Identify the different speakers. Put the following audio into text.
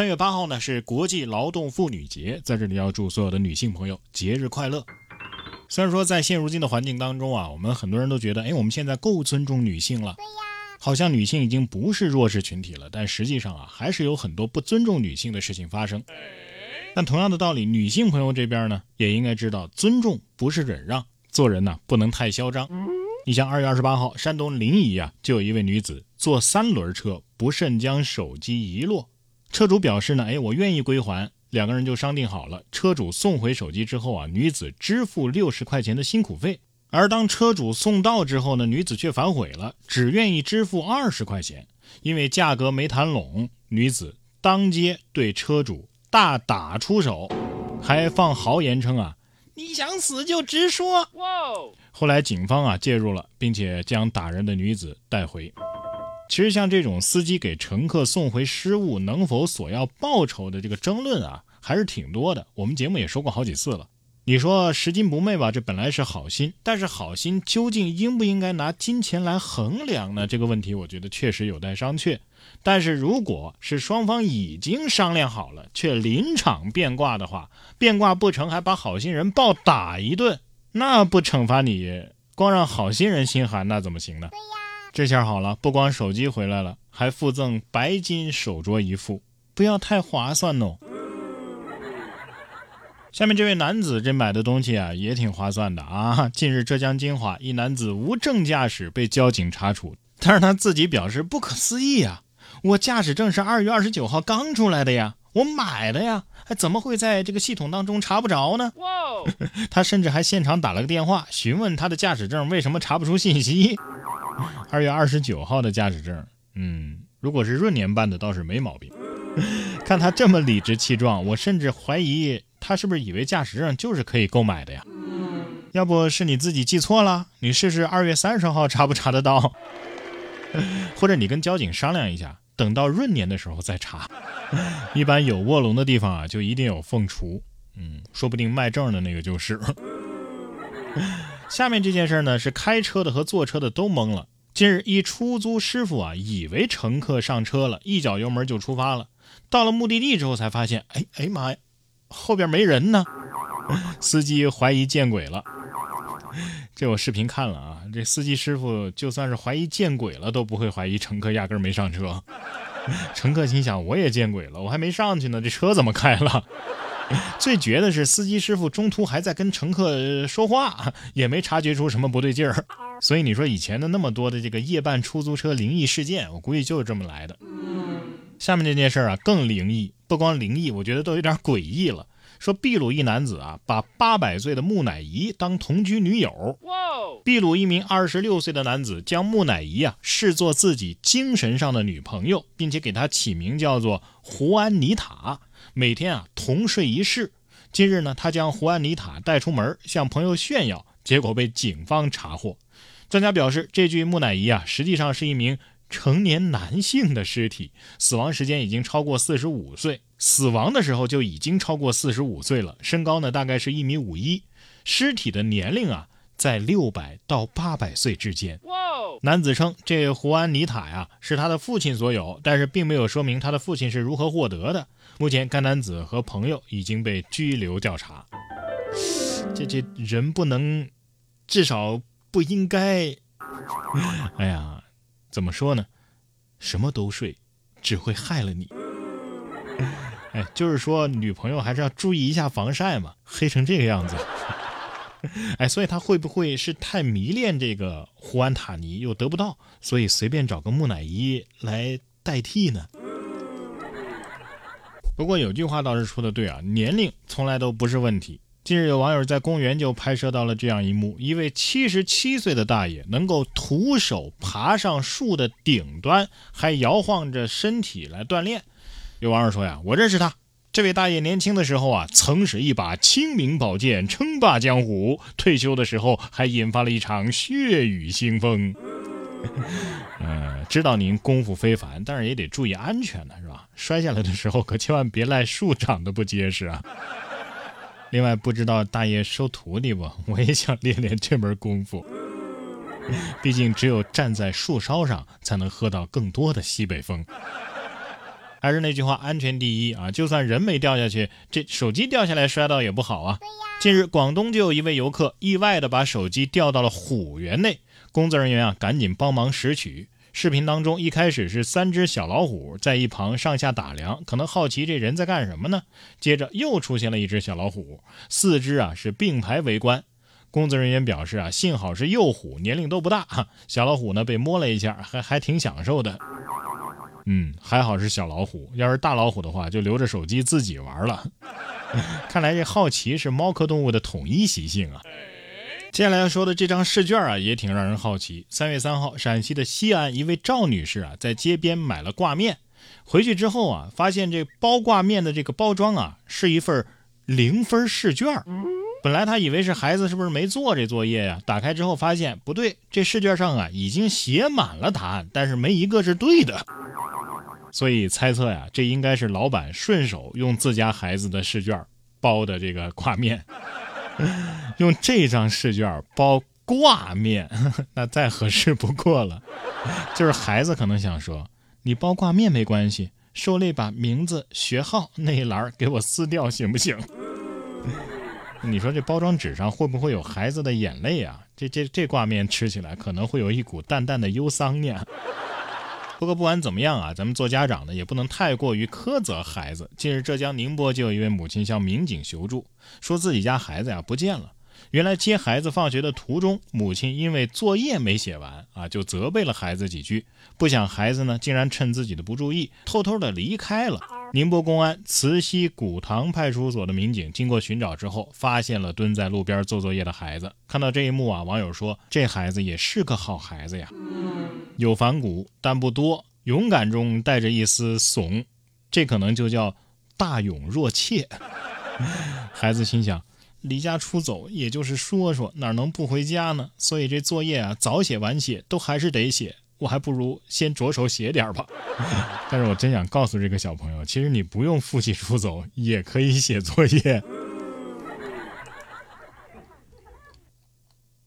Speaker 1: 三月八号呢是国际劳动妇女节，在这里要祝所有的女性朋友节日快乐。虽然说在现如今的环境当中啊，我们很多人都觉得，哎，我们现在够尊重女性了，好像女性已经不是弱势群体了。但实际上啊，还是有很多不尊重女性的事情发生。但同样的道理，女性朋友这边呢，也应该知道，尊重不是忍让，做人呢不能太嚣张。你像二月二十八号，山东临沂啊，就有一位女子坐三轮车不慎将手机遗落。车主表示呢，哎，我愿意归还，两个人就商定好了。车主送回手机之后啊，女子支付六十块钱的辛苦费。而当车主送到之后呢，女子却反悔了，只愿意支付二十块钱。因为价格没谈拢，女子当街对车主大打出手，还放豪言称啊，你想死就直说。后来警方啊介入了，并且将打人的女子带回。其实像这种司机给乘客送回失物能否索要报酬的这个争论啊，还是挺多的。我们节目也说过好几次了。你说拾金不昧吧，这本来是好心，但是好心究竟应不应该拿金钱来衡量呢？这个问题我觉得确实有待商榷。但是如果是双方已经商量好了，却临场变卦的话，变卦不成还把好心人暴打一顿，那不惩罚你，光让好心人心寒，那怎么行呢？
Speaker 2: 对呀。
Speaker 1: 这下好了，不光手机回来了，还附赠白金手镯一副，不要太划算哦。下面这位男子这买的东西啊，也挺划算的啊。近日，浙江金华一男子无证驾驶被交警查处，但是他自己表示不可思议啊，我驾驶证是二月二十九号刚出来的呀，我买的呀，怎么会在这个系统当中查不着呢？他甚至还现场打了个电话询问他的驾驶证为什么查不出信息。二月二十九号的驾驶证，嗯，如果是闰年办的倒是没毛病。看他这么理直气壮，我甚至怀疑他是不是以为驾驶证就是可以购买的呀？要不是你自己记错了？你试试二月三十号查不查得到？或者你跟交警商量一下，等到闰年的时候再查。一般有卧龙的地方啊，就一定有凤雏。嗯，说不定卖证的那个就是。下面这件事呢，是开车的和坐车的都懵了。近日，一出租师傅啊，以为乘客上车了，一脚油门就出发了。到了目的地之后，才发现，哎哎妈呀，后边没人呢。司机怀疑见鬼了。这我视频看了啊，这司机师傅就算是怀疑见鬼了，都不会怀疑乘客压根没上车。乘客心想，我也见鬼了，我还没上去呢，这车怎么开了？最绝的是，司机师傅中途还在跟乘客说话，也没察觉出什么不对劲儿。所以你说以前的那么多的这个夜半出租车灵异事件，我估计就是这么来的。下面这件事啊更灵异，不光灵异，我觉得都有点诡异了。说秘鲁一男子啊，把八百岁的木乃伊当同居女友。秘鲁一名二十六岁的男子将木乃伊啊视作自己精神上的女朋友，并且给她起名叫做胡安妮塔。每天啊同睡一室。近日呢，他将胡安妮塔带出门，向朋友炫耀，结果被警方查获。专家表示，这具木乃伊啊，实际上是一名成年男性的尸体，死亡时间已经超过四十五岁，死亡的时候就已经超过四十五岁了，身高呢大概是一米五一，尸体的年龄啊在六百到八百岁之间。男子称，这胡安妮塔呀是他的父亲所有，但是并没有说明他的父亲是如何获得的。目前，该男子和朋友已经被拘留调查。这这人不能，至少不应该。哎呀，怎么说呢？什么都睡，只会害了你。哎，就是说，女朋友还是要注意一下防晒嘛，黑成这个样子。哎，所以他会不会是太迷恋这个胡安塔尼，又得不到，所以随便找个木乃伊来代替呢？不过有句话倒是说的对啊，年龄从来都不是问题。近日有网友在公园就拍摄到了这样一幕：一位七十七岁的大爷能够徒手爬上树的顶端，还摇晃着身体来锻炼。有网友说呀，我认识他，这位大爷年轻的时候啊，曾使一把清明宝剑称霸江湖；退休的时候还引发了一场血雨腥风。呃，知道您功夫非凡，但是也得注意安全呢，是吧？摔下来的时候可千万别赖树长得不结实啊。另外，不知道大爷收徒弟不？我也想练练这门功夫。毕竟只有站在树梢上，才能喝到更多的西北风。还是那句话，安全第一啊！就算人没掉下去，这手机掉下来摔到也不好啊。近日，广东就有一位游客意外的把手机掉到了虎园内，工作人员啊赶紧帮忙拾取。视频当中，一开始是三只小老虎在一旁上下打量，可能好奇这人在干什么呢？接着又出现了一只小老虎，四只啊是并排围观。工作人员表示啊，幸好是幼虎，年龄都不大。小老虎呢被摸了一下，还还挺享受的。嗯，还好是小老虎，要是大老虎的话，就留着手机自己玩了。看来这好奇是猫科动物的统一习性啊。接下来要说的这张试卷啊，也挺让人好奇。三月三号，陕西的西安一位赵女士啊，在街边买了挂面，回去之后啊，发现这包挂面的这个包装啊，是一份零分试卷。本来她以为是孩子是不是没做这作业呀？打开之后发现不对，这试卷上啊已经写满了答案，但是没一个是对的。所以猜测呀，这应该是老板顺手用自家孩子的试卷包的这个挂面。用这张试卷包挂面，那再合适不过了。就是孩子可能想说，你包挂面没关系，受累把名字、学号那一栏给我撕掉行不行？你说这包装纸上会不会有孩子的眼泪啊？这这这挂面吃起来可能会有一股淡淡的忧伤呢。不过不管怎么样啊，咱们做家长的也不能太过于苛责孩子。近日，浙江宁波就有一位母亲向民警求助，说自己家孩子呀不见了。原来接孩子放学的途中，母亲因为作业没写完啊，就责备了孩子几句。不想孩子呢，竟然趁自己的不注意，偷偷的离开了。宁波公安慈溪古塘派出所的民警经过寻找之后，发现了蹲在路边做作业的孩子。看到这一幕啊，网友说：“这孩子也是个好孩子呀，有反骨但不多，勇敢中带着一丝怂，这可能就叫大勇若怯。”孩子心想：离家出走也就是说说，哪能不回家呢？所以这作业啊，早写晚写都还是得写。我还不如先着手写点吧，但是我真想告诉这个小朋友，其实你不用负气出走，也可以写作业。